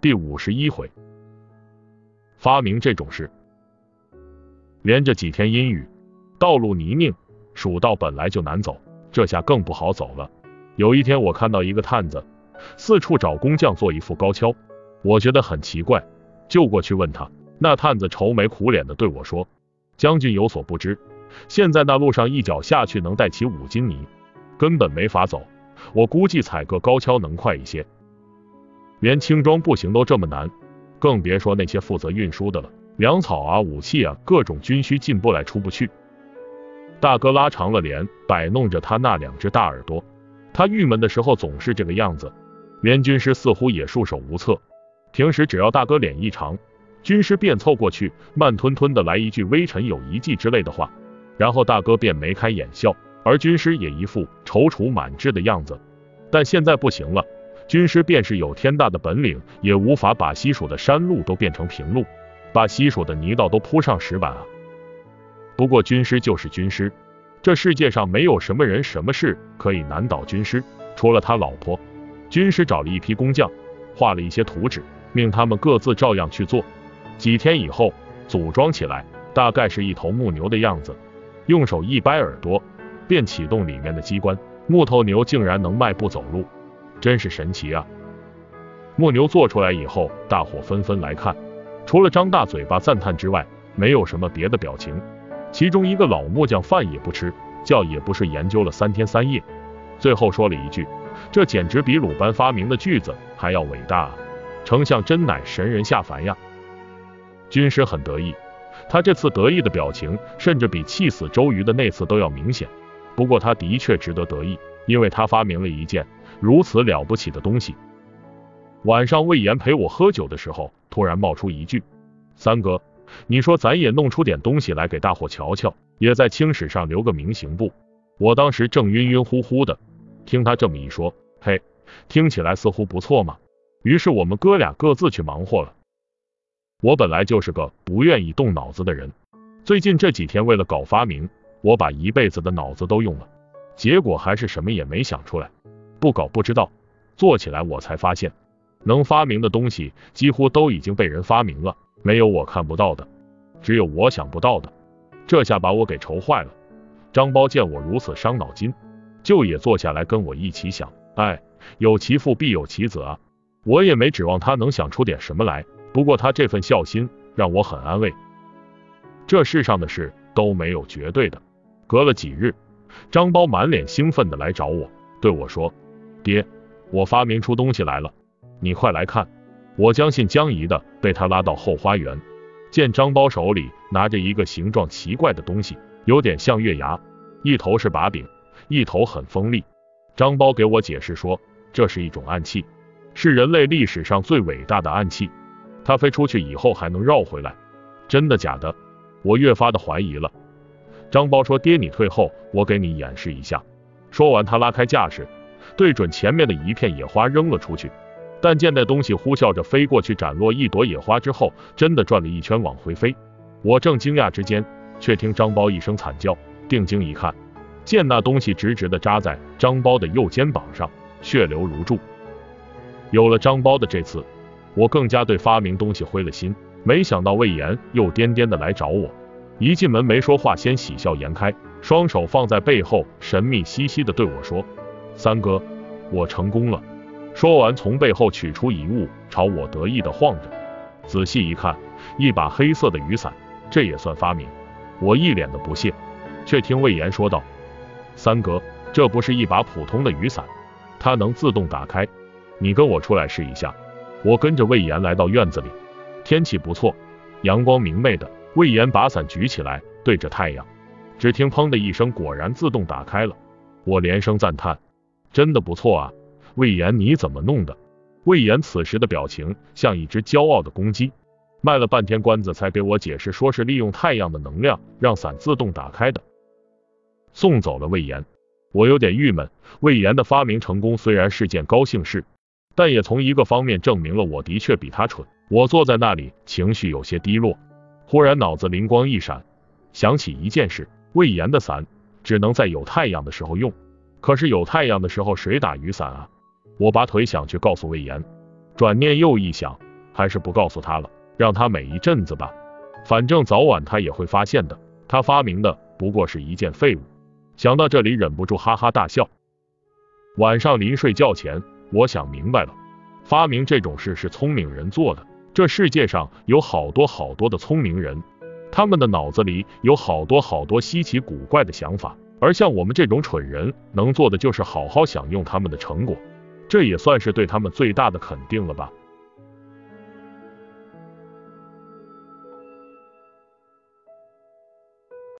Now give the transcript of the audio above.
第五十一回，发明这种事，连着几天阴雨，道路泥泞，蜀道本来就难走，这下更不好走了。有一天，我看到一个探子四处找工匠做一副高跷，我觉得很奇怪，就过去问他。那探子愁眉苦脸的对我说：“将军有所不知，现在那路上一脚下去能带起五斤泥，根本没法走。我估计踩个高跷能快一些。连轻装步行都这么难，更别说那些负责运输的了。粮草啊，武器啊，各种军需进不来出不去。”大哥拉长了脸，摆弄着他那两只大耳朵。他郁闷的时候总是这个样子，连军师似乎也束手无策。平时只要大哥脸一长，军师便凑过去，慢吞吞的来一句“微臣有一计”之类的话，然后大哥便眉开眼笑，而军师也一副踌躇满志的样子。但现在不行了，军师便是有天大的本领，也无法把西蜀的山路都变成平路，把西蜀的泥道都铺上石板啊。不过军师就是军师。这世界上没有什么人、什么事可以难倒军师，除了他老婆。军师找了一批工匠，画了一些图纸，命他们各自照样去做。几天以后，组装起来，大概是一头木牛的样子。用手一掰耳朵，便启动里面的机关，木头牛竟然能迈步走路，真是神奇啊！木牛做出来以后，大伙纷纷来看，除了张大嘴巴赞叹之外，没有什么别的表情。其中一个老木匠饭也不吃，觉也不睡，研究了三天三夜，最后说了一句：“这简直比鲁班发明的锯子还要伟大啊！丞相真乃神人下凡呀！”军师很得意，他这次得意的表情，甚至比气死周瑜的那次都要明显。不过他的确值得得意，因为他发明了一件如此了不起的东西。晚上魏延陪我喝酒的时候，突然冒出一句：“三哥。”你说咱也弄出点东西来给大伙瞧瞧，也在青史上留个名行不？我当时正晕晕乎乎的，听他这么一说，嘿，听起来似乎不错嘛。于是我们哥俩各自去忙活了。我本来就是个不愿意动脑子的人，最近这几天为了搞发明，我把一辈子的脑子都用了，结果还是什么也没想出来。不搞不知道，做起来我才发现，能发明的东西几乎都已经被人发明了。没有我看不到的，只有我想不到的，这下把我给愁坏了。张包见我如此伤脑筋，就也坐下来跟我一起想。哎，有其父必有其子啊！我也没指望他能想出点什么来，不过他这份孝心让我很安慰。这世上的事都没有绝对的。隔了几日，张包满脸兴奋的来找我，对我说：“爹，我发明出东西来了，你快来看。”我将信将疑的被他拉到后花园，见张包手里拿着一个形状奇怪的东西，有点像月牙，一头是把柄，一头很锋利。张包给我解释说，这是一种暗器，是人类历史上最伟大的暗器，它飞出去以后还能绕回来。真的假的？我越发的怀疑了。张包说：“爹，你退后，我给你演示一下。”说完，他拉开架势，对准前面的一片野花扔了出去。但见那东西呼啸着飞过去，斩落一朵野花之后，真的转了一圈往回飞。我正惊讶之间，却听张包一声惨叫，定睛一看，见那东西直直的扎在张包的右肩膀上，血流如注。有了张包的这次，我更加对发明东西灰了心。没想到魏延又颠颠的来找我，一进门没说话，先喜笑颜开，双手放在背后，神秘兮兮的对我说：“三哥，我成功了。”说完，从背后取出一物，朝我得意的晃着。仔细一看，一把黑色的雨伞，这也算发明？我一脸的不屑，却听魏延说道：“三哥，这不是一把普通的雨伞，它能自动打开。你跟我出来试一下。”我跟着魏延来到院子里，天气不错，阳光明媚的。魏延把伞举起来，对着太阳，只听砰的一声，果然自动打开了。我连声赞叹：“真的不错啊！”魏延，你怎么弄的？魏延此时的表情像一只骄傲的公鸡，卖了半天关子才给我解释，说是利用太阳的能量让伞自动打开的。送走了魏延，我有点郁闷。魏延的发明成功虽然是件高兴事，但也从一个方面证明了我的确比他蠢。我坐在那里，情绪有些低落，忽然脑子灵光一闪，想起一件事：魏延的伞只能在有太阳的时候用，可是有太阳的时候谁打雨伞啊？我拔腿想去告诉魏延，转念又一想，还是不告诉他了，让他美一阵子吧，反正早晚他也会发现的。他发明的不过是一件废物。想到这里，忍不住哈哈大笑。晚上临睡觉前，我想明白了，发明这种事是聪明人做的。这世界上有好多好多的聪明人，他们的脑子里有好多好多稀奇古怪的想法，而像我们这种蠢人能做的就是好好享用他们的成果，这也算是对他们最大的肯定了吧。